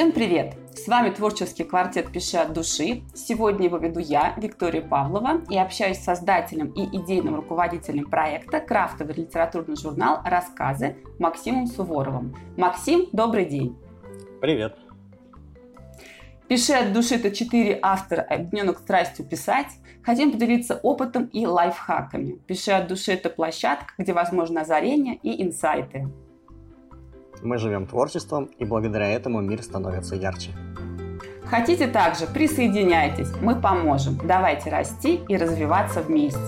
Всем привет! С вами творческий квартет «Пиши от души». Сегодня его веду я, Виктория Павлова, и общаюсь с создателем и идейным руководителем проекта крафтовый литературный журнал «Рассказы» Максимом Суворовым. Максим, добрый день! Привет! «Пиши от души» — это четыре автора, объединенных страстью писать. Хотим поделиться опытом и лайфхаками. «Пиши от души» — это площадка, где возможно озарение и инсайты. Мы живем творчеством, и благодаря этому мир становится ярче. Хотите также? Присоединяйтесь, мы поможем. Давайте расти и развиваться вместе.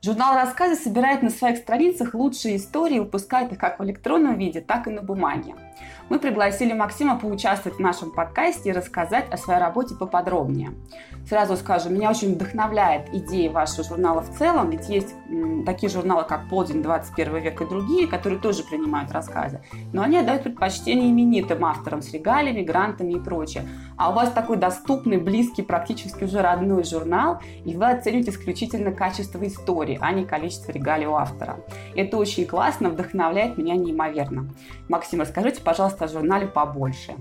Журнал «Рассказы» собирает на своих страницах лучшие истории и выпускает их как в электронном виде, так и на бумаге мы пригласили Максима поучаствовать в нашем подкасте и рассказать о своей работе поподробнее. Сразу скажу, меня очень вдохновляет идея вашего журнала в целом, ведь есть такие журналы, как «Полдень», «21 век» и другие, которые тоже принимают рассказы, но они отдают предпочтение именитым авторам с регалиями, грантами и прочее. А у вас такой доступный, близкий, практически уже родной журнал, и вы оцениваете исключительно качество истории, а не количество регалий у автора. Это очень классно, вдохновляет меня неимоверно. Максим, расскажите, пожалуйста, пожалуйста, о журнале побольше.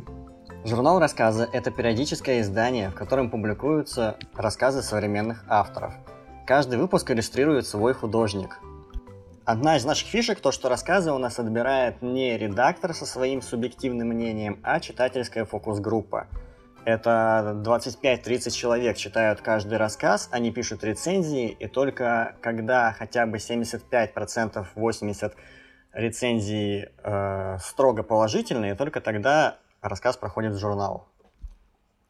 Журнал «Рассказы» — это периодическое издание, в котором публикуются рассказы современных авторов. Каждый выпуск иллюстрирует свой художник. Одна из наших фишек то, что рассказы у нас отбирает не редактор со своим субъективным мнением, а читательская фокус-группа. Это 25-30 человек читают каждый рассказ, они пишут рецензии, и только когда хотя бы 75%, 80% рецензии э, строго положительные, только тогда рассказ проходит в журнал.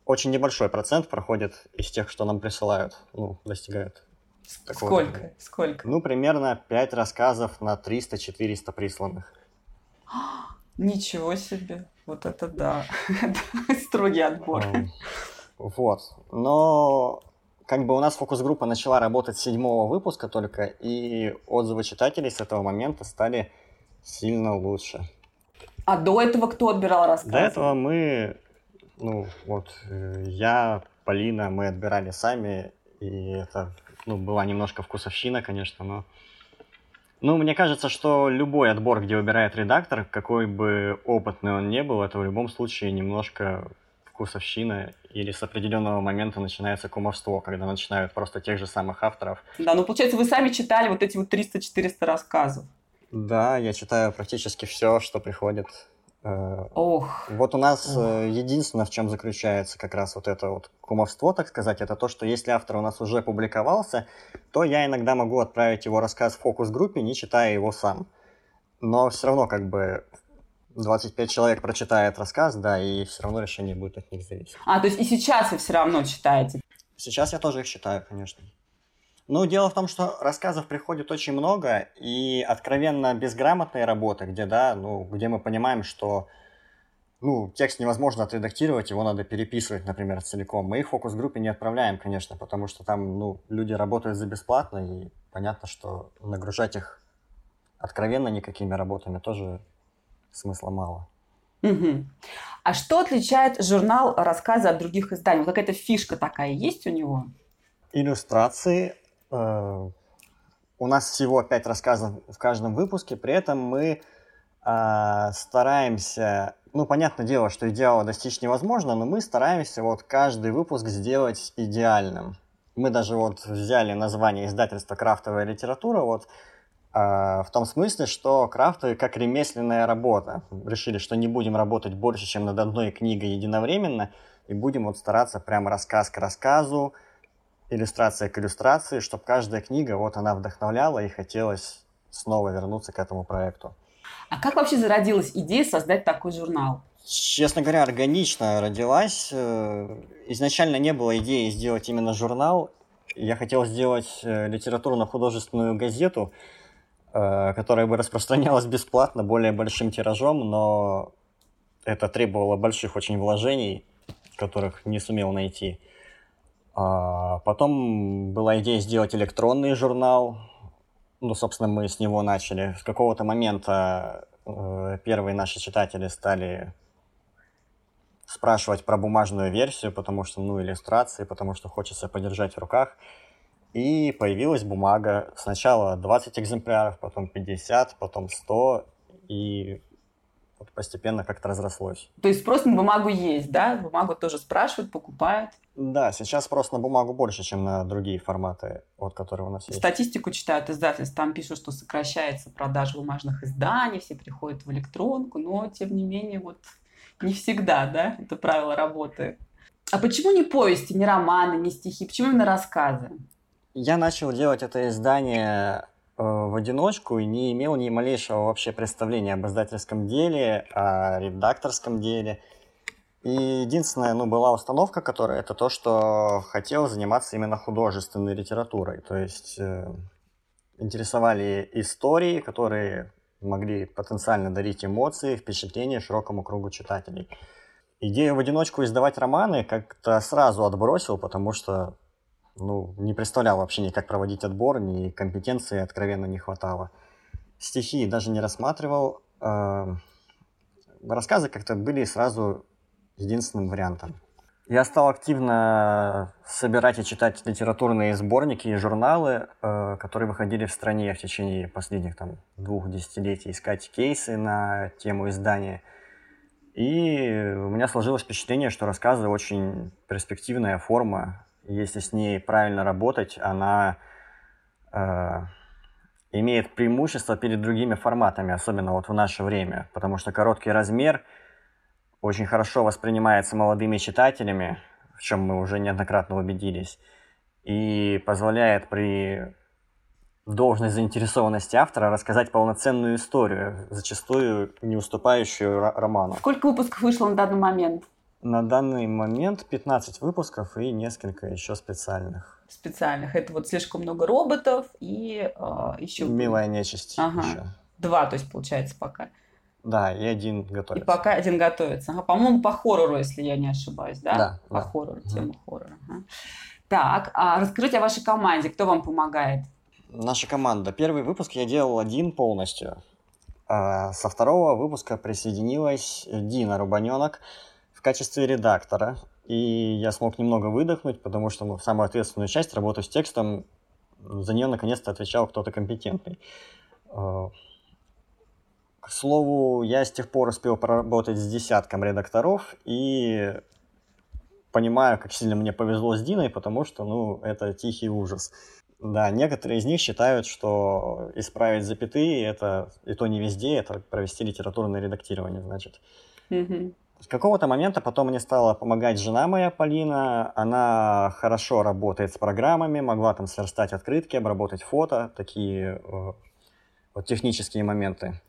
Очень небольшой процент проходит из тех, что нам присылают, ну, достигают. Сколько? Такого. Сколько? Ну, примерно 5 рассказов на 300-400 присланных. Ничего себе! Вот это да! Строгий отбор. Вот. Но как бы у нас фокус-группа начала работать с седьмого выпуска только, и отзывы читателей с этого момента стали сильно лучше. А до этого кто отбирал рассказы? До этого мы, ну, вот, э, я, Полина, мы отбирали сами, и это, ну, была немножко вкусовщина, конечно, но... Ну, мне кажется, что любой отбор, где выбирает редактор, какой бы опытный он не был, это в любом случае немножко вкусовщина, или с определенного момента начинается кумовство, когда начинают просто тех же самых авторов. Да, ну, получается, вы сами читали вот эти вот 300-400 рассказов. Да, я читаю практически все, что приходит. Э, Ох. Вот у нас Ох. Э, единственное, в чем заключается как раз вот это вот кумовство, так сказать, это то, что если автор у нас уже публиковался, то я иногда могу отправить его рассказ в фокус-группе, не читая его сам. Но все равно как бы 25 человек прочитает рассказ, да, и все равно решение будет от них зависеть. А, то есть и сейчас вы все равно читаете? Сейчас я тоже их читаю, конечно. Ну, дело в том, что рассказов приходит очень много, и откровенно безграмотной работы, где, да, ну, где мы понимаем, что ну, текст невозможно отредактировать, его надо переписывать, например, целиком. Мы их фокус-группе не отправляем, конечно, потому что там, ну, люди работают за бесплатно, и понятно, что нагружать их откровенно никакими работами тоже смысла мало. Угу. А что отличает журнал рассказа от других изданий? Какая-то фишка такая есть у него? Иллюстрации, у нас всего пять рассказов в каждом выпуске, при этом мы э, стараемся, ну, понятное дело, что идеала достичь невозможно, но мы стараемся вот каждый выпуск сделать идеальным. Мы даже вот взяли название издательства «Крафтовая литература», вот э, в том смысле, что крафты как ремесленная работа. Решили, что не будем работать больше, чем над одной книгой единовременно, и будем вот стараться прям рассказ к рассказу, иллюстрация к иллюстрации, чтобы каждая книга, вот она вдохновляла и хотелось снова вернуться к этому проекту. А как вообще зародилась идея создать такой журнал? Честно говоря, органично родилась. Э, изначально не было идеи сделать именно журнал. Я хотел сделать э, литературно-художественную газету, э, которая бы распространялась бесплатно, более большим тиражом, но это требовало больших очень вложений, которых не сумел найти. А потом была идея сделать электронный журнал. Ну, собственно, мы с него начали. С какого-то момента э, первые наши читатели стали спрашивать про бумажную версию, потому что, ну, иллюстрации, потому что хочется подержать в руках. и появилась бумага. Сначала 20 экземпляров, потом 50, потом 100, и постепенно как-то разрослось. То есть спрос на бумагу есть, да? Бумагу тоже спрашивают, покупают? Да, сейчас спрос на бумагу больше, чем на другие форматы, вот, которые у нас есть. Статистику читают издательства, там пишут, что сокращается продажа бумажных изданий, все приходят в электронку, но, тем не менее, вот не всегда, да, это правило работы. А почему не повести, не романы, не стихи, почему именно рассказы? Я начал делать это издание в одиночку и не имел ни малейшего вообще представления об издательском деле, о редакторском деле. И единственная, ну, была установка, которая это то, что хотел заниматься именно художественной литературой. То есть э, интересовали истории, которые могли потенциально дарить эмоции, впечатления широкому кругу читателей. Идею в одиночку издавать романы как-то сразу отбросил, потому что ну, не представлял вообще ни как проводить отбор, ни компетенции откровенно не хватало. Стихи даже не рассматривал. Э, рассказы как-то были сразу единственным вариантом. Я стал активно собирать и читать литературные сборники и журналы, э, которые выходили в стране в течение последних там, двух десятилетий, искать кейсы на тему издания. И у меня сложилось впечатление, что рассказы очень перспективная форма, если с ней правильно работать, она э, имеет преимущество перед другими форматами, особенно вот в наше время, потому что короткий размер очень хорошо воспринимается молодыми читателями, в чем мы уже неоднократно убедились, и позволяет при должной заинтересованности автора рассказать полноценную историю, зачастую не уступающую роману. Сколько выпусков вышло на данный момент? На данный момент 15 выпусков и несколько еще специальных. Специальных. Это вот слишком много роботов и э, еще... Милая нечисть ага. еще. Два, то есть, получается, пока. Да, и один готовится. И пока один готовится. Ага, по-моему, по хоррору, если я не ошибаюсь, да? Да. По да. хоррору, угу. хоррора. Ага. Так, а расскажите о вашей команде. Кто вам помогает? Наша команда. Первый выпуск я делал один полностью. А со второго выпуска присоединилась Дина Рубаненок качестве редактора, и я смог немного выдохнуть, потому что ну, самую ответственную часть, работу с текстом, за нее наконец-то отвечал кто-то компетентный. Э, к слову, я с тех пор успел поработать с десятком редакторов и понимаю, как сильно мне повезло с Диной, потому что, ну, это тихий ужас. Да, некоторые из них считают, что исправить запятые, это и то не везде, это провести литературное редактирование, значит. Mm-hmm. С какого-то момента потом мне стала помогать жена моя, Полина. Она хорошо работает с программами, могла там сверстать открытки, обработать фото, такие э, вот технические моменты.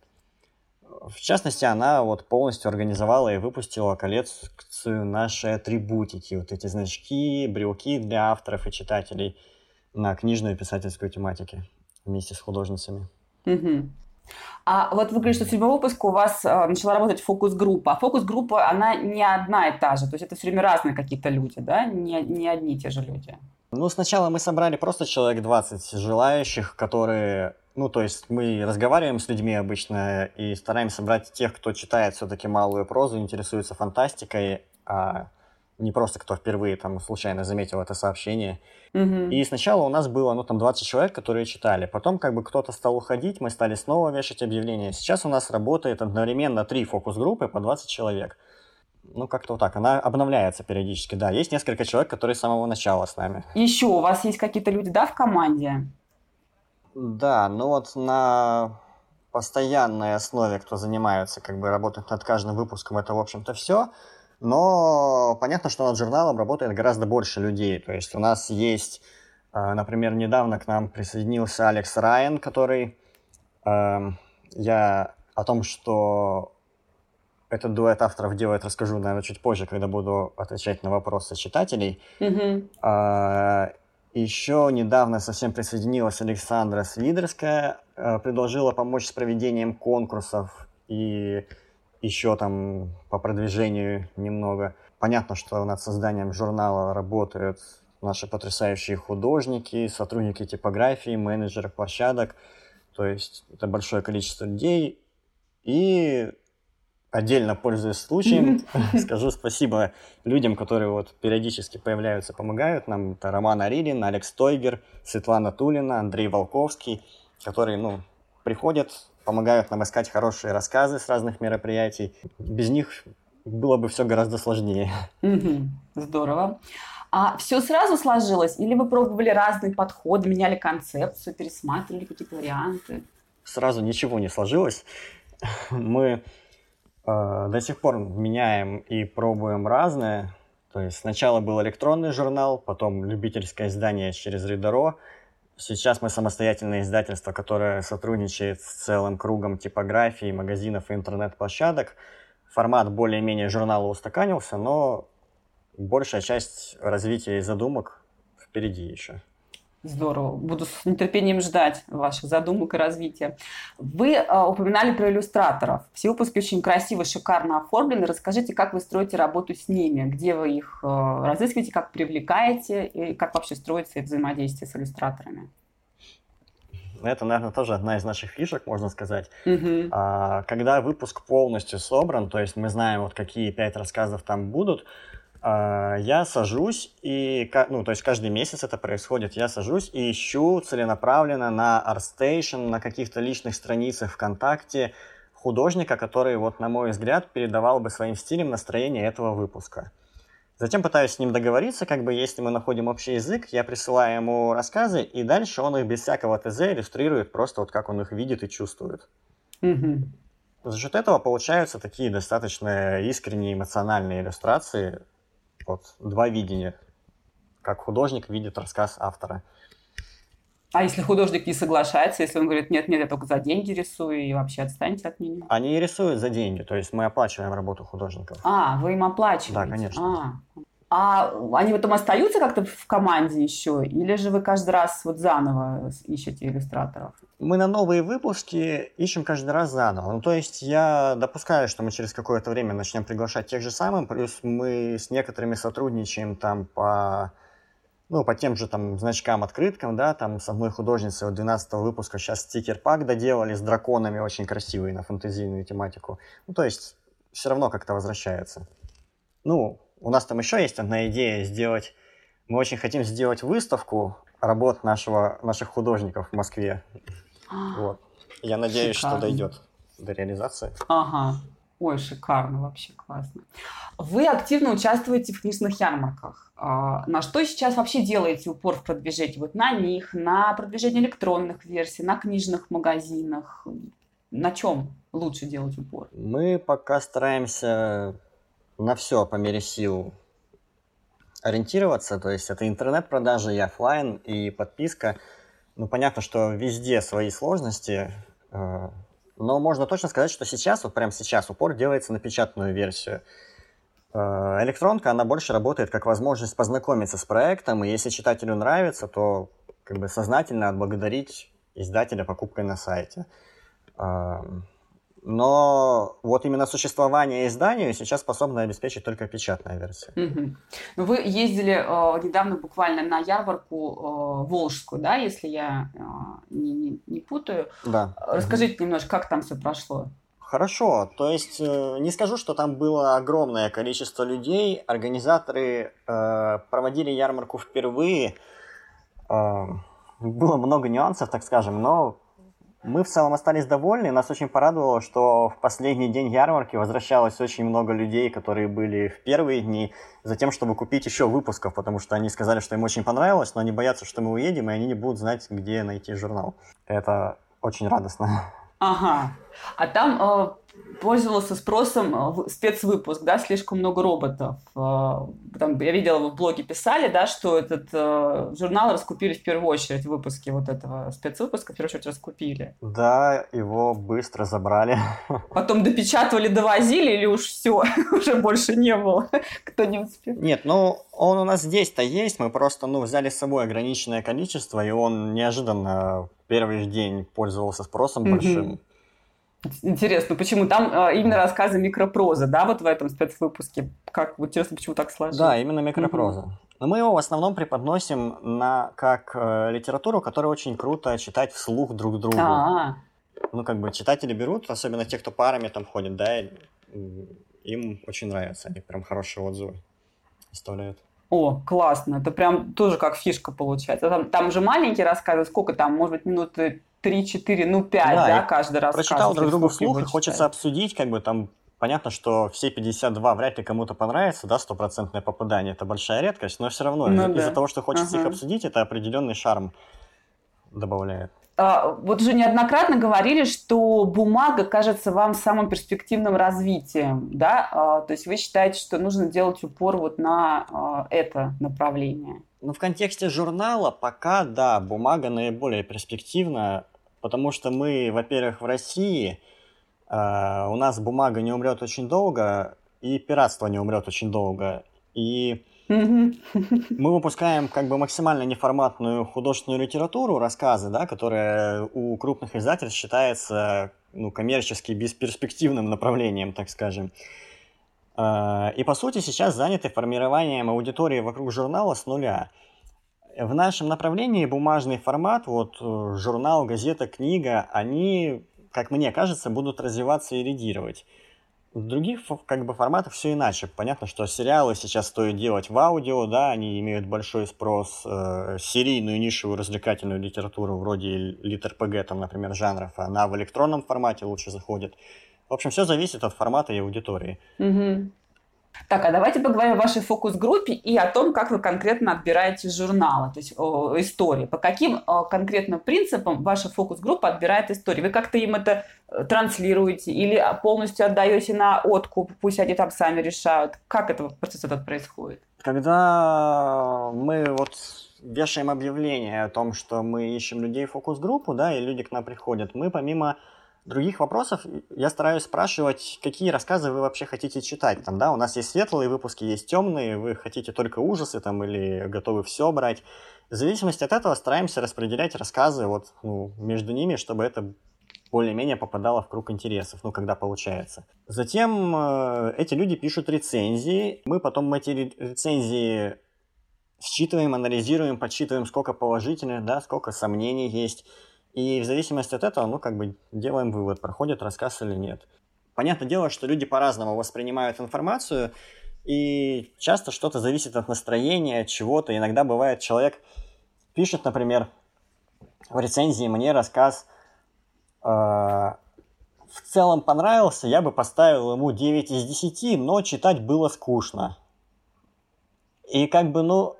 В частности, она вот полностью организовала и выпустила коллекцию нашей атрибутики, вот эти значки, брелки для авторов и читателей на книжную и писательскую тематике вместе с художницами. Угу. А вот вы говорите, что с седьмого выпуска у вас э, начала работать фокус-группа. А фокус-группа, она не одна и та же. То есть это все время разные какие-то люди, да? Не, не одни и те же люди. Ну, сначала мы собрали просто человек 20 желающих, которые... Ну, то есть мы разговариваем с людьми обычно и стараемся брать тех, кто читает все-таки малую прозу, интересуется фантастикой, а не просто кто впервые там случайно заметил это сообщение. Угу. И сначала у нас было, ну, там 20 человек, которые читали. Потом как бы кто-то стал уходить, мы стали снова вешать объявления. Сейчас у нас работает одновременно три фокус-группы по 20 человек. Ну, как-то вот так. Она обновляется периодически, да. Есть несколько человек, которые с самого начала с нами. Еще у вас есть какие-то люди, да, в команде? Да, ну вот на постоянной основе, кто занимается, как бы работает над каждым выпуском, это, в общем-то, все. Но понятно, что над журналом работает гораздо больше людей. То есть у нас есть, э, например, недавно к нам присоединился Алекс Райан, который эм, я о том, что этот дуэт авторов делает, расскажу, наверное, чуть позже, когда буду отвечать на вопросы читателей. Mm-hmm. А, еще недавно совсем присоединилась Александра Свидерская, э, предложила помочь с проведением конкурсов и еще там по продвижению немного. Понятно, что над созданием журнала работают наши потрясающие художники, сотрудники типографии, менеджеры площадок. То есть это большое количество людей. И отдельно пользуясь случаем, скажу спасибо людям, которые вот периодически появляются, помогают нам. Это Роман Арилин, Алекс Тойгер, Светлана Тулина, Андрей Волковский, которые, ну, приходят, помогают нам искать хорошие рассказы с разных мероприятий. Без них было бы все гораздо сложнее. Здорово. А все сразу сложилось? Или вы пробовали разные подходы, меняли концепцию, пересматривали какие-то варианты? Сразу ничего не сложилось. Мы э, до сих пор меняем и пробуем разное. То есть сначала был электронный журнал, потом любительское издание через Ридеро. Сейчас мы самостоятельное издательство, которое сотрудничает с целым кругом типографий, магазинов и интернет-площадок. Формат более-менее журнала устаканился, но большая часть развития и задумок впереди еще. Здорово. Буду с нетерпением ждать ваших задумок и развития. Вы э, упоминали про иллюстраторов. Все выпуски очень красиво, шикарно оформлены. Расскажите, как вы строите работу с ними, где вы их э, разыскиваете, как привлекаете и как вообще строится взаимодействие с иллюстраторами? Это, наверное, тоже одна из наших фишек, можно сказать. Угу. А, когда выпуск полностью собран, то есть мы знаем, вот какие пять рассказов там будут, я сажусь и, ну, то есть каждый месяц это происходит, я сажусь и ищу целенаправленно на ArtStation, на каких-то личных страницах ВКонтакте художника, который, вот, на мой взгляд, передавал бы своим стилем настроение этого выпуска. Затем пытаюсь с ним договориться, как бы если мы находим общий язык, я присылаю ему рассказы, и дальше он их без всякого ТЗ иллюстрирует просто вот как он их видит и чувствует. Угу. За счет этого получаются такие достаточно искренние эмоциональные иллюстрации, вот два видения, как художник видит рассказ автора. А если художник не соглашается, если он говорит, нет, нет, я только за деньги рисую, и вообще отстаньте от меня? Они рисуют за деньги, то есть мы оплачиваем работу художников. А, вы им оплачиваете? Да, конечно. А, а они потом остаются как-то в команде еще? Или же вы каждый раз вот заново ищете иллюстраторов? Мы на новые выпуски ищем каждый раз заново. Ну, то есть я допускаю, что мы через какое-то время начнем приглашать тех же самых, плюс мы с некоторыми сотрудничаем там по ну, по тем же там значкам, открыткам, да, там с одной художницей от 12 выпуска сейчас стикер-пак доделали с драконами очень красивый на фэнтезийную тематику. Ну, то есть все равно как-то возвращается. Ну, у нас там еще есть одна идея сделать... Мы очень хотим сделать выставку работ нашего, наших художников в Москве. А, вот. Я надеюсь, шикарно. что дойдет до реализации. Ага. Ой, шикарно, вообще классно. Вы активно участвуете в книжных ярмарках. А, на что сейчас вообще делаете упор в продвижении? Вот на них, на продвижение электронных версий, на книжных магазинах? На чем лучше делать упор? Мы пока стараемся на все по мере сил ориентироваться, то есть это интернет-продажи и офлайн, и подписка. Ну, понятно, что везде свои сложности, э, но можно точно сказать, что сейчас, вот прямо сейчас, упор делается на печатную версию. Э, электронка, она больше работает как возможность познакомиться с проектом, и если читателю нравится, то как бы сознательно отблагодарить издателя покупкой на сайте. Но вот именно существование изданию сейчас способна обеспечить только печатная версия. Угу. Ну, вы ездили э, недавно буквально на ярмарку э, Волжскую, да, если я э, не, не, не путаю. Да. Расскажите угу. немножко, как там все прошло. Хорошо, то есть э, не скажу, что там было огромное количество людей. Организаторы э, проводили ярмарку впервые. Э, было много нюансов, так скажем, но мы в целом остались довольны. Нас очень порадовало, что в последний день ярмарки возвращалось очень много людей, которые были в первые дни, за тем, чтобы купить еще выпусков, потому что они сказали, что им очень понравилось, но они боятся, что мы уедем, и они не будут знать, где найти журнал. Это очень радостно. Ага. А там э, пользовался спросом э, спецвыпуск, да, слишком много роботов. Э, там, я видела, вы в блоге писали, да, что этот э, журнал раскупили в первую очередь, выпуски вот этого спецвыпуска в первую очередь раскупили. Да, его быстро забрали. Потом допечатывали, довозили или уж все, уже больше не было, кто не успел? Нет, ну, он у нас здесь-то есть, мы просто, ну, взяли с собой ограниченное количество, и он неожиданно первый день пользовался спросом большим. Интересно, почему там э, именно рассказы микропроза, да, вот в этом спецвыпуске? Как, вот интересно, почему так сложилось? Да, именно микропроза. Угу. Но мы его в основном преподносим на, как э, литературу, которую очень круто читать вслух друг другу. А-а-а. Ну, как бы читатели берут, особенно те, кто парами там ходят, да, им очень нравится, они прям хорошие отзывы оставляют. О, классно, это прям тоже как фишка получается. Там, там же маленькие рассказы, сколько там, может быть, минуты 3-4, ну 5, да, да каждый раз. Прочитал друг другу вслух, и хочется обсудить, как бы там понятно, что все 52 вряд ли кому-то понравится, да, стопроцентное попадание, это большая редкость, но все равно ну, из-за да. того, что хочется ага. их обсудить, это определенный шарм добавляет. А, вот уже неоднократно говорили, что бумага кажется вам самым перспективным развитием, да? А, то есть вы считаете, что нужно делать упор вот на а, это направление? Ну, в контексте журнала пока, да, бумага наиболее перспективна, потому что мы, во-первых, в России, у нас бумага не умрет очень долго, и пиратство не умрет очень долго. И мы выпускаем как бы максимально неформатную художественную литературу, рассказы, да, которая у крупных издательств считается ну, коммерчески бесперспективным направлением, так скажем. А, и по сути сейчас заняты формированием аудитории вокруг журнала с нуля. В нашем направлении бумажный формат, вот э, журнал, газета, книга, они, как мне кажется, будут развиваться и лидировать. В других как бы форматах все иначе. Понятно, что сериалы сейчас стоит делать в аудио, да, они имеют большой спрос, э, серийную нишевую развлекательную литературу вроде литр-ПГ, там, например, жанров, она в электронном формате лучше заходит. В общем, все зависит от формата и аудитории. Угу. Так, а давайте поговорим о вашей фокус-группе и о том, как вы конкретно отбираете журналы, то есть о, истории. По каким о, конкретным принципам ваша фокус-группа отбирает истории? Вы как-то им это э, транслируете или полностью отдаете на откуп, пусть они там сами решают? Как это процесс этот происходит? Когда мы вот вешаем объявление о том, что мы ищем людей в фокус-группу, да, и люди к нам приходят, мы помимо других вопросов я стараюсь спрашивать, какие рассказы вы вообще хотите читать. Там, да, у нас есть светлые выпуски, есть темные, вы хотите только ужасы там или готовы все брать. В зависимости от этого стараемся распределять рассказы вот, ну, между ними, чтобы это более-менее попадало в круг интересов, ну, когда получается. Затем э, эти люди пишут рецензии, мы потом эти рецензии считываем, анализируем, подсчитываем, сколько положительных, да, сколько сомнений есть, и в зависимости от этого, ну, как бы делаем вывод, проходит рассказ или нет. Понятное дело, что люди по-разному воспринимают информацию, и часто что-то зависит от настроения, чего-то. Иногда бывает, человек пишет, например, в рецензии мне рассказ э, в целом понравился, я бы поставил ему 9 из 10, но читать было скучно. И как бы, ну,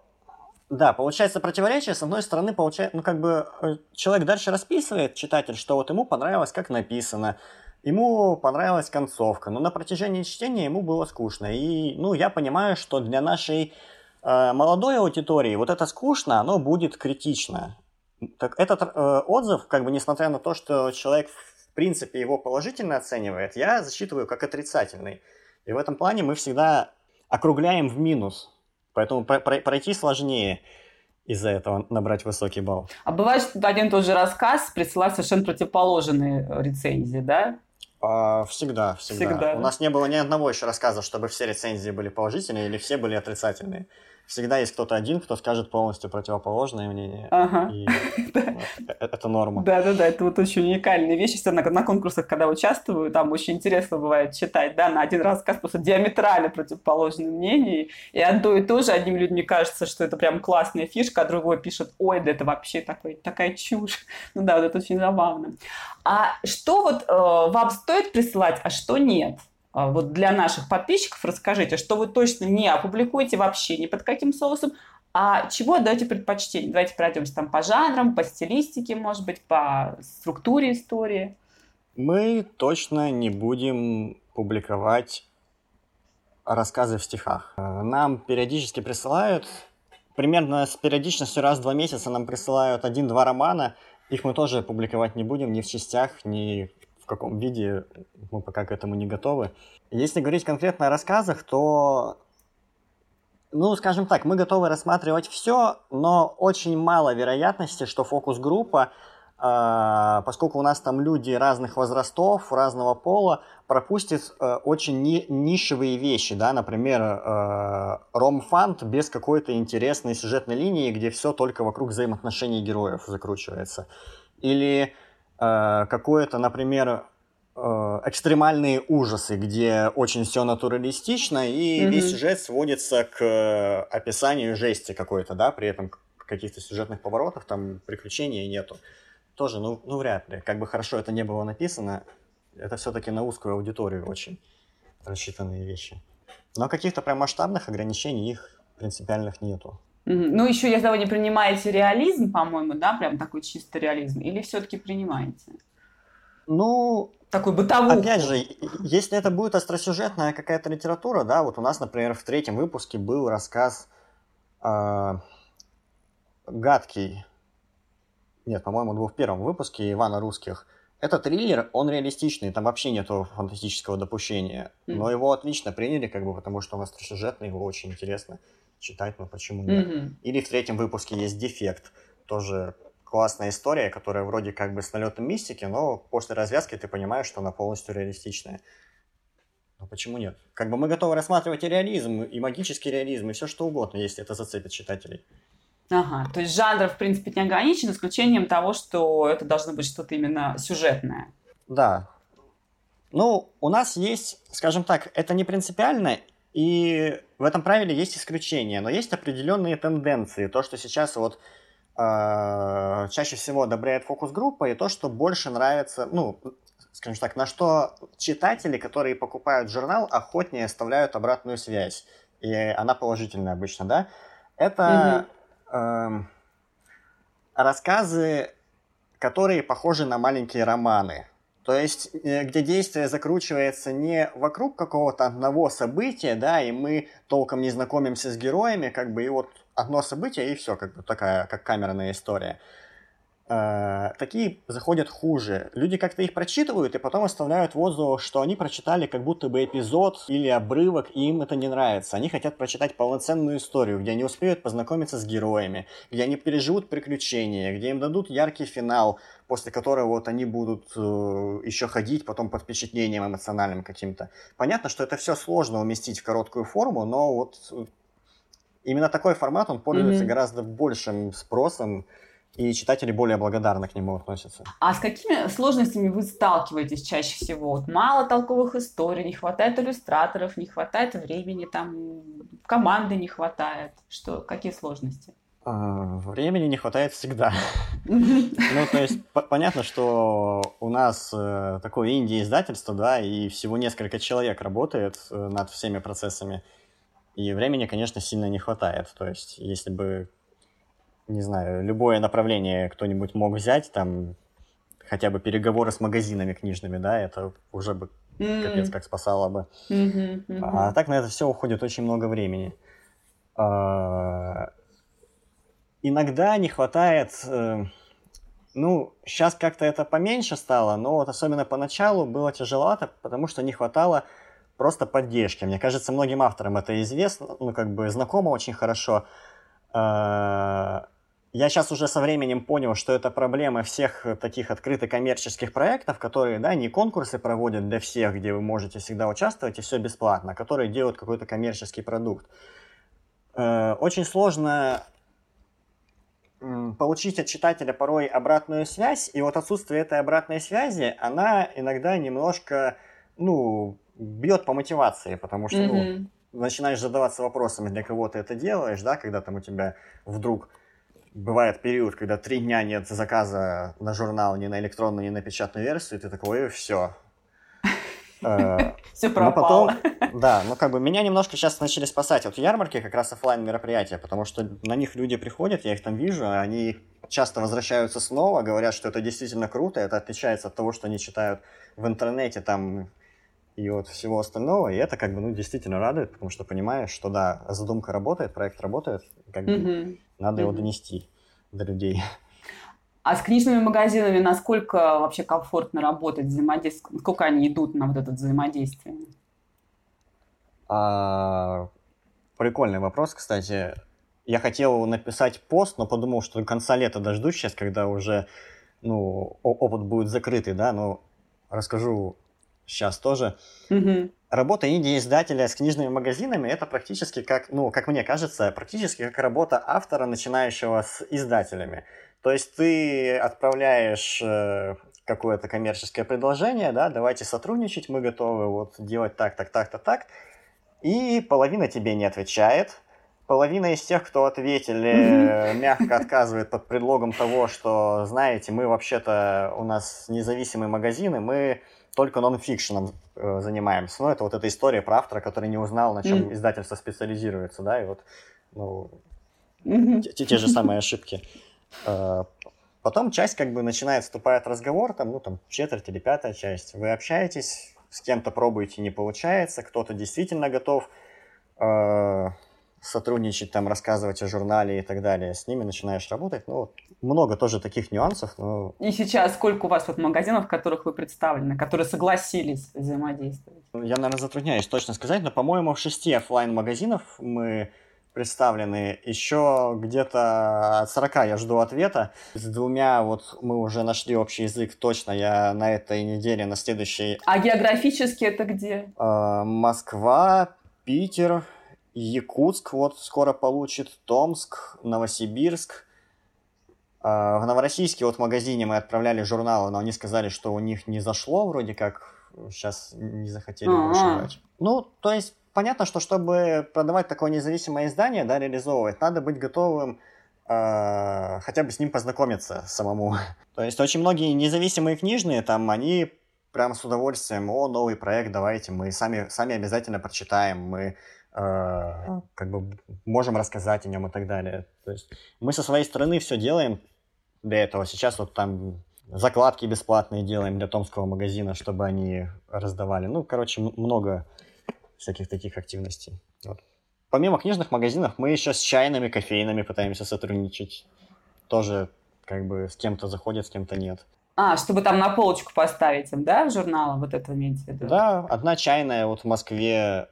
да, получается противоречие. С одной стороны, получается, ну как бы э, человек дальше расписывает, читатель, что вот ему понравилось, как написано, ему понравилась концовка, но на протяжении чтения ему было скучно. И, ну, я понимаю, что для нашей э, молодой аудитории вот это скучно, оно будет критично. Так этот э, отзыв, как бы несмотря на то, что человек в принципе его положительно оценивает, я засчитываю как отрицательный. И в этом плане мы всегда округляем в минус. Поэтому пройти сложнее из-за этого набрать высокий балл. А бывает, что один и тот же рассказ присылает совершенно противоположные рецензии, да? А, всегда, всегда, всегда. У нас не было ни одного еще рассказа, чтобы все рецензии были положительные или все были отрицательные всегда есть кто-то один, кто скажет полностью противоположное мнение. Ага. И это норма. Да-да-да, это вот очень уникальная вещь. Если на, на конкурсах, когда участвую, там очень интересно бывает читать, да, на один рассказ просто диаметрально противоположные мнения. И одно и то же, одним людям кажется, что это прям классная фишка, а другой пишет, ой, да это вообще такой, такая чушь. Ну да, вот это очень забавно. А что вот э, вам стоит присылать, а что нет? А, вот для наших подписчиков расскажите, что вы точно не опубликуете вообще ни под каким соусом, а чего отдаете предпочтение? Давайте пройдемся там по жанрам, по стилистике, может быть, по структуре истории. Мы точно не будем публиковать рассказы в стихах. Нам периодически присылают, примерно с периодичностью раз в два месяца нам присылают один-два романа. Их мы тоже публиковать не будем ни в частях, ни в каком виде, мы пока к этому не готовы. Если говорить конкретно о рассказах, то, ну, скажем так, мы готовы рассматривать все, но очень мало вероятности, что фокус-группа, э, поскольку у нас там люди разных возрастов, разного пола, пропустит э, очень ни нишевые вещи, да, например, э, ромфант без какой-то интересной сюжетной линии, где все только вокруг взаимоотношений героев закручивается. Или Э, какое-то, например, э, экстремальные ужасы, где очень все натуралистично, и mm-hmm. весь сюжет сводится к э, описанию жести какой-то, да, при этом каких-то сюжетных поворотов, там приключений нету. Тоже, ну, ну вряд ли. Как бы хорошо это не было написано, это все-таки на узкую аудиторию очень рассчитанные вещи. Но каких-то прям масштабных ограничений их принципиальных нету. Ну, еще, если вы не принимаете реализм, по-моему, да, прям такой чистый реализм, или все-таки принимаете? Ну, такой бытовой. Опять же, если это будет остросюжетная какая-то литература, да, вот у нас, например, в третьем выпуске был рассказ э, «Гадкий», нет, по-моему, был в первом выпуске Ивана Русских. Это триллер, он реалистичный, там вообще нету фантастического допущения, mm-hmm. но его отлично приняли, как бы, потому что он остросюжетный, его очень интересно читать, но почему нет. Mm-hmm. Или в третьем выпуске есть «Дефект», тоже классная история, которая вроде как бы с налетом мистики, но после развязки ты понимаешь, что она полностью реалистичная. Но почему нет? Как бы мы готовы рассматривать и реализм, и магический реализм, и все что угодно, если это зацепит читателей. Ага, то есть жанр, в принципе, не ограничен, исключением того, что это должно быть что-то именно сюжетное. Да. Ну, у нас есть, скажем так, это не принципиально, и в этом правиле есть исключения, но есть определенные тенденции. То, что сейчас вот э, чаще всего одобряет фокус-группа, и то, что больше нравится, ну, скажем так, на что читатели, которые покупают журнал, охотнее оставляют обратную связь. И она положительная обычно, да? Это э, рассказы, которые похожи на маленькие романы. То есть, э, где действие закручивается не вокруг какого-то одного события, да, и мы толком не знакомимся с героями, как бы, и вот одно событие, и все, как бы такая, как камерная история. Э, такие заходят хуже. Люди как-то их прочитывают и потом оставляют воздух, что они прочитали как будто бы эпизод или обрывок, и им это не нравится. Они хотят прочитать полноценную историю, где они успеют познакомиться с героями, где они переживут приключения, где им дадут яркий финал, после которого вот они будут э, еще ходить потом под впечатлением эмоциональным каким-то. Понятно, что это все сложно уместить в короткую форму, но вот э, именно такой формат, он пользуется mm-hmm. гораздо большим спросом, и читатели более благодарно к нему относятся. А с какими сложностями вы сталкиваетесь чаще всего? Вот мало толковых историй, не хватает иллюстраторов, не хватает времени, там команды не хватает. Что, какие сложности? А, времени не хватает всегда. Ну, то есть, понятно, что у нас э, такое инди-издательство, да, и всего несколько человек работает э, над всеми процессами. И времени, конечно, сильно не хватает. То есть, если бы, не знаю, любое направление кто-нибудь мог взять, там, хотя бы переговоры с магазинами книжными, да, это уже бы капец как спасало бы. Mm-hmm, mm-hmm. А так на это все уходит очень много времени. А, иногда не хватает... Э, ну, сейчас как-то это поменьше стало, но вот особенно поначалу было тяжеловато, потому что не хватало просто поддержки. Мне кажется, многим авторам это известно, ну, как бы знакомо очень хорошо. А, я сейчас уже со временем понял, что это проблема всех таких открытых коммерческих проектов, которые, да, не конкурсы проводят для всех, где вы можете всегда участвовать и все бесплатно, а которые делают какой-то коммерческий продукт. Э, очень сложно получить от читателя порой обратную связь, и вот отсутствие этой обратной связи, она иногда немножко, ну, бьет по мотивации, потому что, mm-hmm. ну, начинаешь задаваться вопросами, для кого ты это делаешь, да, когда там у тебя вдруг бывает период, когда три дня нет заказа на журнал, ни на электронную, ни на печатную версию, и ты такой, все. Э, все пропало. Потом, да, ну как бы меня немножко сейчас начали спасать от ярмарки, как раз офлайн мероприятия, потому что на них люди приходят, я их там вижу, они часто возвращаются снова, говорят, что это действительно круто, это отличается от того, что они читают в интернете там и от всего остального, и это как бы, ну, действительно радует, потому что понимаешь, что да, задумка работает, проект работает, как бы. Надо mm-hmm. его донести до людей. А с книжными магазинами насколько вообще комфортно работать, взаимодействовать? Сколько они идут на вот это взаимодействие? А, прикольный вопрос, кстати. Я хотел написать пост, но подумал, что до конца лета дождусь сейчас, когда уже ну, опыт будет закрытый, да, но расскажу сейчас тоже. Mm-hmm. Работа инди-издателя с книжными магазинами это практически как, ну, как мне кажется, практически как работа автора, начинающего с издателями. То есть ты отправляешь э, какое-то коммерческое предложение, да, давайте сотрудничать, мы готовы вот делать так, так, так-то, так. И половина тебе не отвечает, половина из тех, кто ответили, мягко отказывает под предлогом того, что, знаете, мы вообще-то, у нас независимые магазины, мы только нон-фикшеном э, занимаемся. Ну, это вот эта история про автора, который не узнал, на чем mm. издательство специализируется, да, и вот, ну, mm-hmm. те, те же самые ошибки. Э, потом часть как бы начинает, вступает разговор, там, ну, там, четверть или пятая часть. Вы общаетесь, с кем-то пробуете, не получается, кто-то действительно готов э, сотрудничать, там, рассказывать о журнале и так далее, с ними начинаешь работать. Ну, много тоже таких нюансов. Но... И сейчас сколько у вас вот магазинов, в которых вы представлены, которые согласились взаимодействовать? Я, наверное, затрудняюсь точно сказать, но, по-моему, в шести офлайн магазинов мы представлены. Еще где-то от 40 я жду ответа. С двумя вот мы уже нашли общий язык точно. Я на этой неделе, на следующей... А географически это где? Э, Москва, Питер, Якутск вот скоро получит, Томск, Новосибирск. А, в Новороссийске вот в магазине мы отправляли журналы, но они сказали, что у них не зашло, вроде как сейчас не захотели А-а-а. Ну, то есть понятно, что чтобы продавать такое независимое издание, да, реализовывать, надо быть готовым э, хотя бы с ним познакомиться самому. То есть очень многие независимые книжные, там, они прям с удовольствием, о, новый проект, давайте, мы сами, сами обязательно прочитаем, мы как бы можем рассказать о нем и так далее. То есть мы со своей стороны все делаем для этого. Сейчас вот там закладки бесплатные делаем для томского магазина, чтобы они раздавали. Ну, короче, много всяких таких активностей. Вот. Помимо книжных магазинов, мы еще с чайными, кофейными пытаемся сотрудничать. Тоже как бы с кем-то заходит, с кем-то нет. А, чтобы там на полочку поставить им, да, журналы, вот это имеете в виду? Да, одна чайная вот в Москве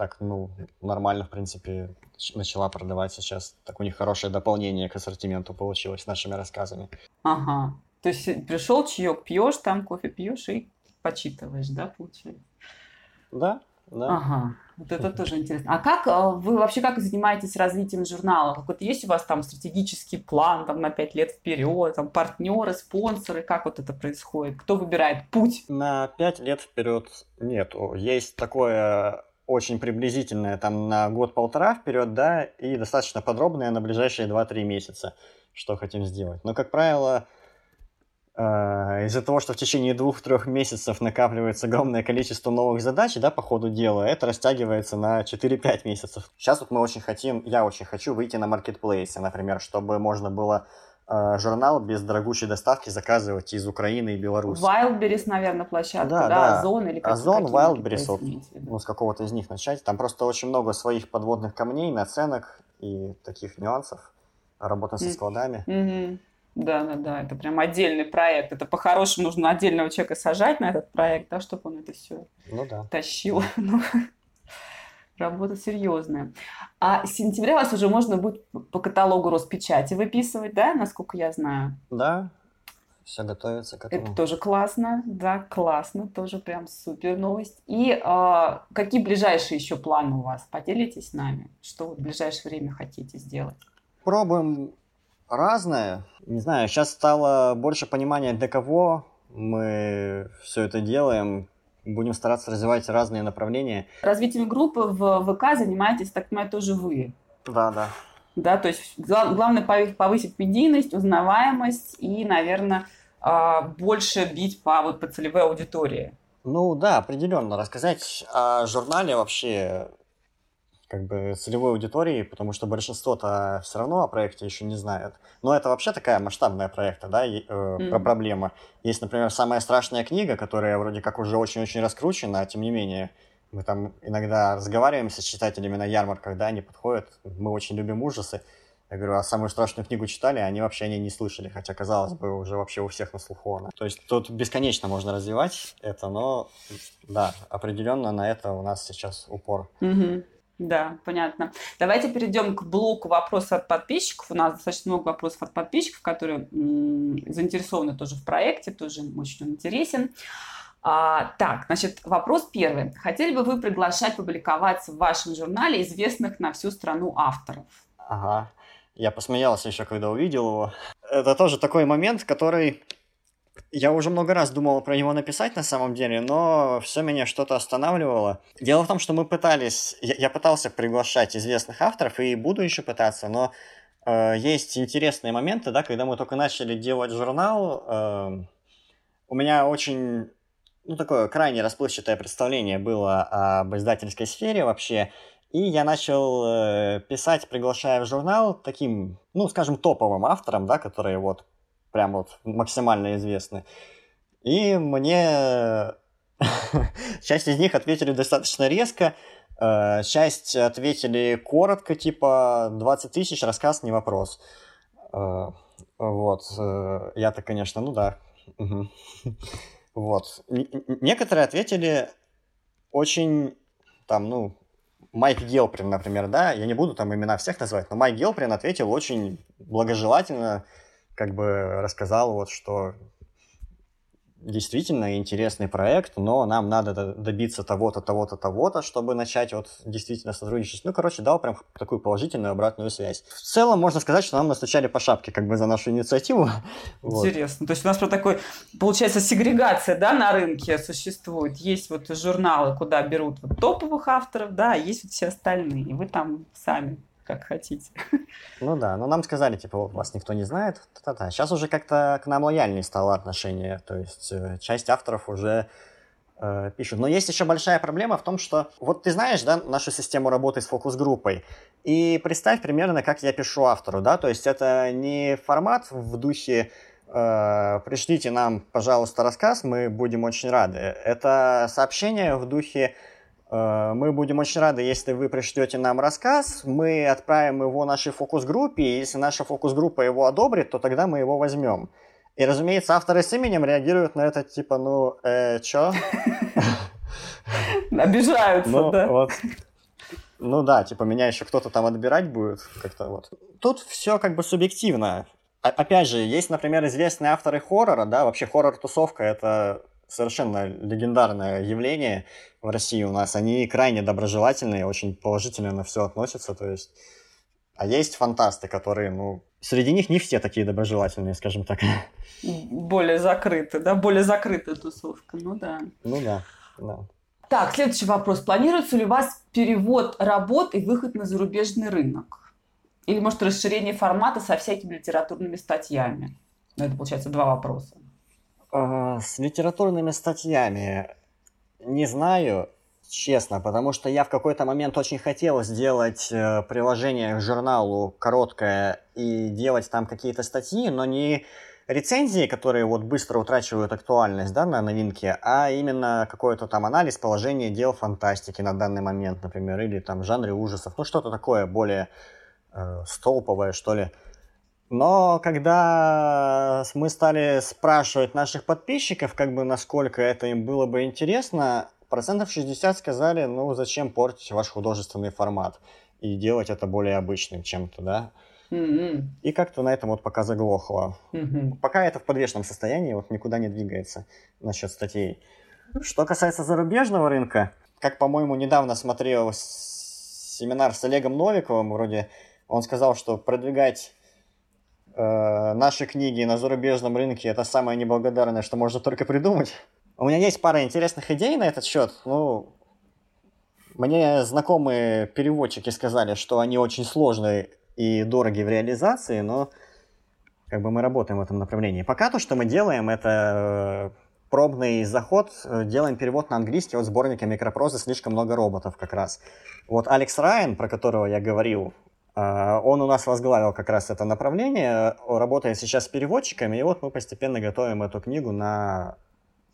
так, ну, нормально, в принципе, начала продавать сейчас. Так у них хорошее дополнение к ассортименту получилось с нашими рассказами. Ага. То есть пришел чаек, пьешь, там кофе пьешь и почитываешь, да, получается? Да, да. Ага. Вот это тоже интересно. А как э, вы вообще как занимаетесь развитием журнала? Какой-то есть у вас там стратегический план там, на пять лет вперед, там партнеры, спонсоры? Как вот это происходит? Кто выбирает путь? На пять лет вперед нету. Есть такое очень приблизительное там на год-полтора вперед, да, и достаточно подробное на ближайшие 2-3 месяца, что хотим сделать. Но, как правило, э, из-за того, что в течение двух-трех месяцев накапливается огромное количество новых задач, да, по ходу дела, это растягивается на 4-5 месяцев. Сейчас вот мы очень хотим, я очень хочу выйти на маркетплейсы, например, чтобы можно было журнал без дорогущей доставки заказывать из Украины и Беларуси. Wildberries, наверное, площадка, да, да, да. Озон или как Озон, Wildberries, вот, ну, с какого-то из них начать. Там просто очень много своих подводных камней, наценок и таких нюансов. Работа со складами. Mm-hmm. Да, да, да, это прям отдельный проект. Это по-хорошему нужно отдельного человека сажать на этот проект, да, чтобы он это все ну, да. тащил. Ну, Работа серьезная. А с сентября вас уже можно будет по каталогу Роспечати выписывать, да, насколько я знаю? Да, все готовится к этому. Это тоже классно, да, классно, тоже прям супер новость. И а, какие ближайшие еще планы у вас? Поделитесь с нами, что вы в ближайшее время хотите сделать? Пробуем разное. Не знаю, сейчас стало больше понимания, для кого мы все это делаем, будем стараться развивать разные направления. Развитием группы в ВК занимаетесь, так понимаю, тоже вы. Да, да. Да, то есть главное повысить медийность, узнаваемость и, наверное, а, больше бить по, вот, по целевой аудитории. Ну да, определенно. Рассказать о журнале вообще как бы целевой аудитории, потому что большинство-то все равно о проекте еще не знает. Но это вообще такая масштабная проекта, да, э, mm-hmm. проблема. Есть, например, самая страшная книга, которая вроде как уже очень-очень раскручена, а тем не менее мы там иногда разговариваем с читателями на ярмарках, да, они подходят, мы очень любим ужасы. Я говорю, а самую страшную книгу читали, а они вообще о ней не слышали, хотя, казалось бы, уже вообще у всех на слуху она. То есть тут бесконечно можно развивать это, но да, определенно на это у нас сейчас упор. Mm-hmm. Да, понятно. Давайте перейдем к блоку вопросов от подписчиков. У нас достаточно много вопросов от подписчиков, которые заинтересованы тоже в проекте, тоже очень интересен. А, так, значит, вопрос первый. Хотели бы вы приглашать публиковаться в вашем журнале известных на всю страну авторов? Ага. Я посмеялся еще, когда увидел его. Это тоже такой момент, который Я уже много раз думал про него написать на самом деле, но все меня что-то останавливало. Дело в том, что мы пытались, я, я пытался приглашать известных авторов и буду еще пытаться, но э, есть интересные моменты, да, когда мы только начали делать журнал, э, у меня очень, ну, такое крайне расплывчатое представление было об издательской сфере вообще, и я начал э, писать, приглашая в журнал таким, ну, скажем, топовым авторам, да, которые вот прям вот максимально известны. И мне часть из них ответили достаточно резко, э, часть ответили коротко, типа 20 тысяч, рассказ не вопрос. Э, вот, э, я-то, конечно, ну да. Вот. Некоторые ответили очень, там, ну, Майк Гелприн, например, да, я не буду там имена всех называть, но Майк Гелприн ответил очень благожелательно, как бы рассказал вот, что действительно интересный проект, но нам надо добиться того-то, того-то, того-то, чтобы начать вот действительно сотрудничать. Ну, короче, дал прям такую положительную обратную связь. В целом, можно сказать, что нам настучали по шапке как бы за нашу инициативу. Интересно. Вот. То есть у нас про такой, получается, сегрегация, да, на рынке существует. Есть вот журналы, куда берут вот топовых авторов, да, а есть вот все остальные. И вы там сами как хотите. Ну да, но нам сказали, типа, вас никто не знает. Та-та-та. Сейчас уже как-то к нам лояльнее стало отношение. То есть э, часть авторов уже э, пишут. Но есть еще большая проблема в том, что вот ты знаешь, да, нашу систему работы с фокус-группой. И представь примерно, как я пишу автору, да, то есть это не формат в духе э, пришлите нам, пожалуйста, рассказ, мы будем очень рады. Это сообщение в духе мы будем очень рады, если вы пришлете нам рассказ, мы отправим его нашей фокус-группе, и если наша фокус-группа его одобрит, то тогда мы его возьмем. И, разумеется, авторы с именем реагируют на это, типа, ну, э, чё? Обижаются, ну, да. Вот, ну да, типа, меня еще кто-то там отбирать будет, как-то вот. Тут все как бы субъективно. Опять же, есть, например, известные авторы хоррора, да, вообще хоррор-тусовка — это совершенно легендарное явление в России у нас. Они крайне доброжелательные, очень положительно на все относятся. То есть... А есть фантасты, которые, ну, среди них не все такие доброжелательные, скажем так. Более закрыты, да? Более закрытая тусовка, ну да. Ну да, да. Так, следующий вопрос. Планируется ли у вас перевод работ и выход на зарубежный рынок? Или, может, расширение формата со всякими литературными статьями? Ну, это, получается, два вопроса. А, с литературными статьями не знаю, честно, потому что я в какой-то момент очень хотел сделать э, приложение к журналу короткое и делать там какие-то статьи, но не рецензии, которые вот быстро утрачивают актуальность да, на новинке, а именно какой-то там анализ положения дел фантастики на данный момент, например, или там жанре ужасов, ну что-то такое более э, столповое, что ли. Но когда мы стали спрашивать наших подписчиков, как бы насколько это им было бы интересно, процентов 60 сказали, ну зачем портить ваш художественный формат и делать это более обычным чем-то, да? Mm-hmm. И как-то на этом вот пока заглохло. Mm-hmm. Пока это в подвешенном состоянии, вот никуда не двигается насчет статей. Что касается зарубежного рынка, как, по-моему, недавно смотрел семинар с Олегом Новиковым, вроде он сказал, что продвигать э, наши книги на зарубежном рынке это самое неблагодарное, что можно только придумать. У меня есть пара интересных идей на этот счет. Ну, мне знакомые переводчики сказали, что они очень сложные и дороги в реализации, но как бы мы работаем в этом направлении. Пока то, что мы делаем, это э, пробный заход, э, делаем перевод на английский от сборника микропрозы «Слишком много роботов» как раз. Вот Алекс Райан, про которого я говорил, он у нас возглавил как раз это направление, работает сейчас с переводчиками, и вот мы постепенно готовим эту книгу на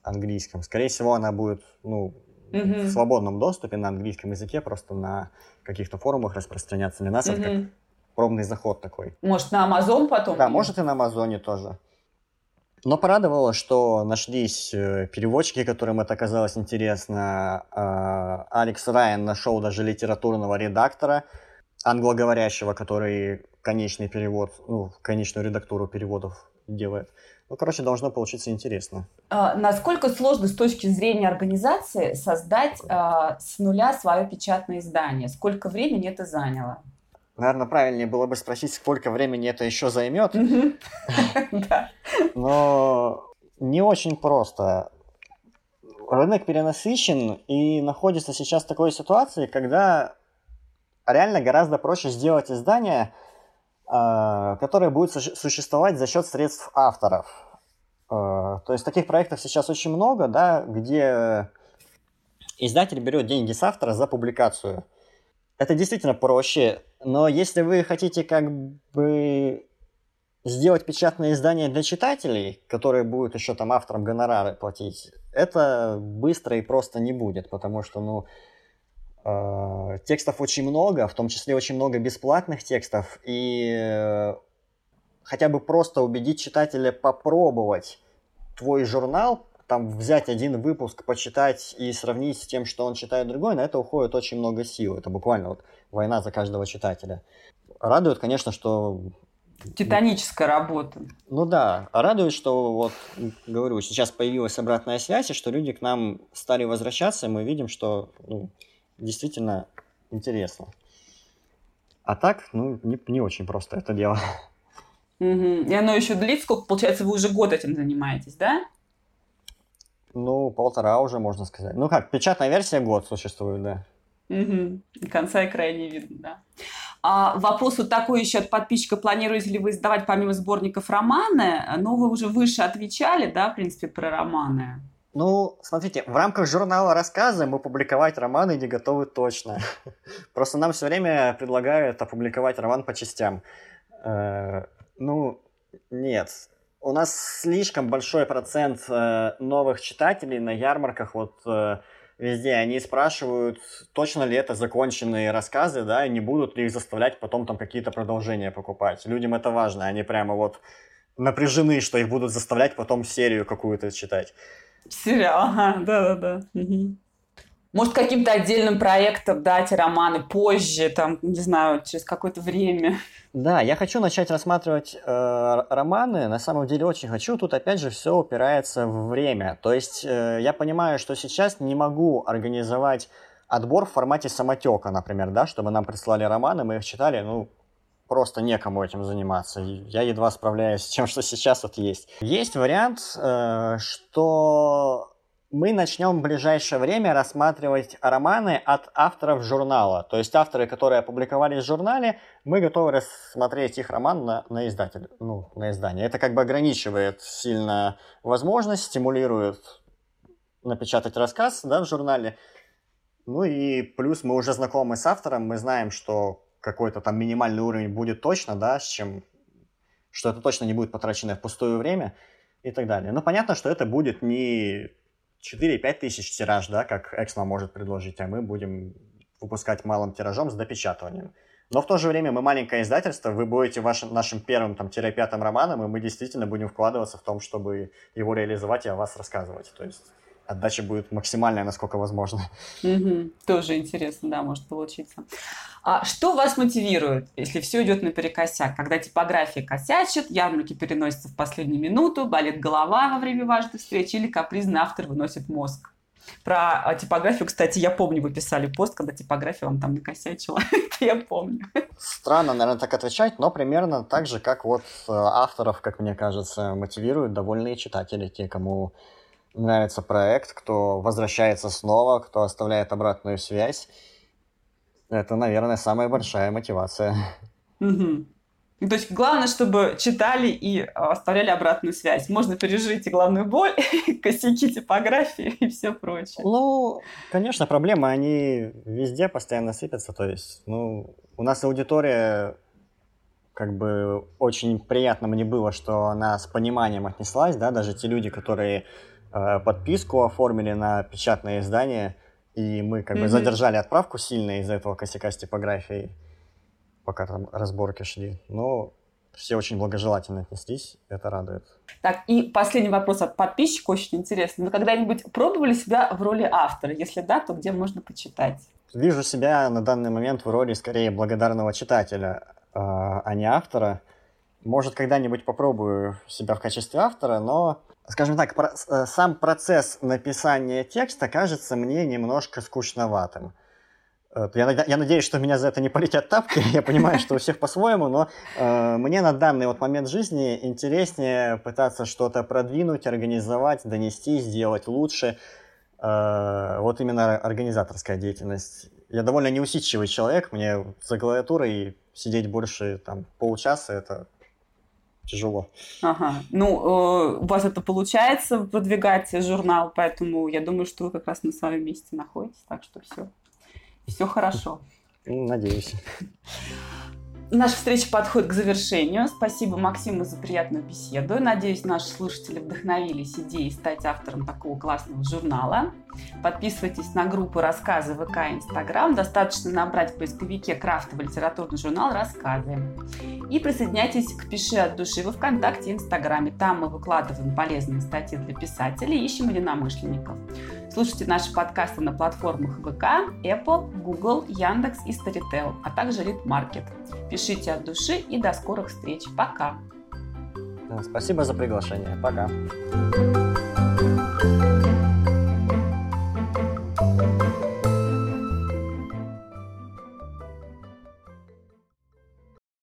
английском. Скорее всего, она будет ну, mm-hmm. в свободном доступе на английском языке, просто на каких-то форумах распространяться. Для нас mm-hmm. это как пробный заход такой. Может, на Amazon потом? Да, может и на Амазоне тоже. Но порадовало, что нашлись э, переводчики, которым это оказалось интересно. А, Алекс Райан нашел даже литературного редактора – англоговорящего, который конечный перевод, ну, конечную редактуру переводов делает. Ну, короче, должно получиться интересно. А, насколько сложно с точки зрения организации создать а, с нуля свое печатное издание? Сколько времени это заняло? Наверное, правильнее было бы спросить, сколько времени это еще займет. Но не очень просто. Рынок перенасыщен, и находится сейчас в такой ситуации, когда реально гораздо проще сделать издание, а, которое будет существовать за счет средств авторов. А, то есть таких проектов сейчас очень много, да, где издатель берет деньги с автора за публикацию. Это действительно проще, но если вы хотите как бы сделать печатное издание для читателей, которые будут еще там авторам гонорары платить, это быстро и просто не будет, потому что, ну, э, текстов очень много, в том числе очень много бесплатных текстов, и э, хотя бы просто убедить читателя попробовать твой журнал, там взять один выпуск, почитать и сравнить с тем, что он читает другой, на это уходит очень много сил. Это буквально вот война за каждого читателя. Радует, конечно, что Титаническая работа. Ну да, радует, что вот, говорю, сейчас появилась обратная связь, и что люди к нам стали возвращаться, и мы видим, что ну, действительно интересно. А так, ну, не, не очень просто это дело. Угу. И оно еще длится, сколько, получается, вы уже год этим занимаетесь, да? Ну, полтора уже, можно сказать. Ну как, печатная версия год существует, да. Угу. Конца и края не видно, да. А вопрос вот такой еще от подписчика. Планируете ли вы издавать помимо сборников романы? Но вы уже выше отвечали, да, в принципе, про романы. Ну, смотрите, в рамках журнала рассказы мы публиковать романы не готовы точно. Просто нам все время предлагают опубликовать роман по частям. Э, ну, нет. У нас слишком большой процент э, новых читателей на ярмарках. Вот э, везде. Они спрашивают, точно ли это законченные рассказы, да, и не будут ли их заставлять потом там какие-то продолжения покупать. Людям это важно, они прямо вот напряжены, что их будут заставлять потом серию какую-то читать. Сериал, ага, да-да-да. Может, каким-то отдельным проектом дать романы позже, там, не знаю, через какое-то время. Да, я хочу начать рассматривать э, романы. На самом деле очень хочу. Тут опять же все упирается в время. То есть э, я понимаю, что сейчас не могу организовать отбор в формате самотека, например, да, чтобы нам прислали романы, мы их читали, ну, просто некому этим заниматься. Я едва справляюсь с тем, что сейчас вот есть. Есть вариант, э, что мы начнем в ближайшее время рассматривать романы от авторов журнала. То есть авторы, которые опубликовались в журнале, мы готовы рассмотреть их роман на, на, издатель, ну, на издание. Это как бы ограничивает сильно возможность, стимулирует напечатать рассказ да, в журнале. Ну и плюс мы уже знакомы с автором, мы знаем, что какой-то там минимальный уровень будет точно, да, с чем, что это точно не будет потраченное впустую время и так далее. Но понятно, что это будет не 4-5 тысяч тираж, да, как Эксмо может предложить, а мы будем выпускать малым тиражом с допечатыванием. Но в то же время мы маленькое издательство, вы будете вашим, нашим первым там, пятым романом, и мы действительно будем вкладываться в том, чтобы его реализовать и о вас рассказывать. То есть отдача будет максимальная, насколько возможно. Угу. Тоже интересно, да, может получиться. А что вас мотивирует, если все идет наперекосяк? Когда типография косячит, ярмарки переносятся в последнюю минуту, болит голова во время важной встречи или капризный автор выносит мозг? Про а, типографию, кстати, я помню, вы писали пост, когда типография вам там накосячила. Я помню. Странно, наверное, так отвечать, но примерно так же, как вот э, авторов, как мне кажется, мотивируют довольные читатели, те, кому нравится проект, кто возвращается снова, кто оставляет обратную связь. Это, наверное, самая большая мотивация. Угу. То есть главное, чтобы читали и а, оставляли обратную связь. Можно пережить и главную боль, косяки типографии и все прочее. Ну, конечно, проблемы, они везде постоянно сыпятся. То есть, ну, у нас аудитория как бы очень приятно мне было, что она с пониманием отнеслась, да, даже те люди, которые э, подписку оформили на печатное издание, и мы как mm-hmm. бы задержали отправку сильно из-за этого косяка с типографией, пока там разборки шли. Но все очень благожелательно отнеслись, это радует. Так, и последний вопрос от подписчика, очень интересный. Вы когда-нибудь пробовали себя в роли автора? Если да, то где можно почитать? Вижу себя на данный момент в роли скорее благодарного читателя, а, а не автора. Может, когда-нибудь попробую себя в качестве автора, но скажем так, про, э, сам процесс написания текста кажется мне немножко скучноватым. Я, я надеюсь, что меня за это не полетят тапки. Я понимаю, что у всех по-своему, но э, мне на данный вот момент жизни интереснее пытаться что-то продвинуть, организовать, донести, сделать лучше. Э, вот именно организаторская деятельность. Я довольно неусидчивый человек, мне за клавиатурой сидеть больше там полчаса это тяжело. Ага. Ну, э, у вас это получается продвигать журнал, поэтому я думаю, что вы как раз на своем месте находитесь, так что все все хорошо. Надеюсь. Наша встреча подходит к завершению. Спасибо Максиму за приятную беседу. Надеюсь, наши слушатели вдохновились идеей стать автором такого классного журнала. Подписывайтесь на группу «Рассказы ВК и Инстаграм». Достаточно набрать в поисковике крафтовый литературный журнал «Рассказы». И присоединяйтесь к «Пиши от души» во Вконтакте и Инстаграме. Там мы выкладываем полезные статьи для писателей ищем единомышленников. Слушайте наши подкасты на платформах ВК, Apple, Google, Яндекс и Storytel, а также Литмаркет. Пишите от души и до скорых встреч. Пока! Спасибо за приглашение. Пока.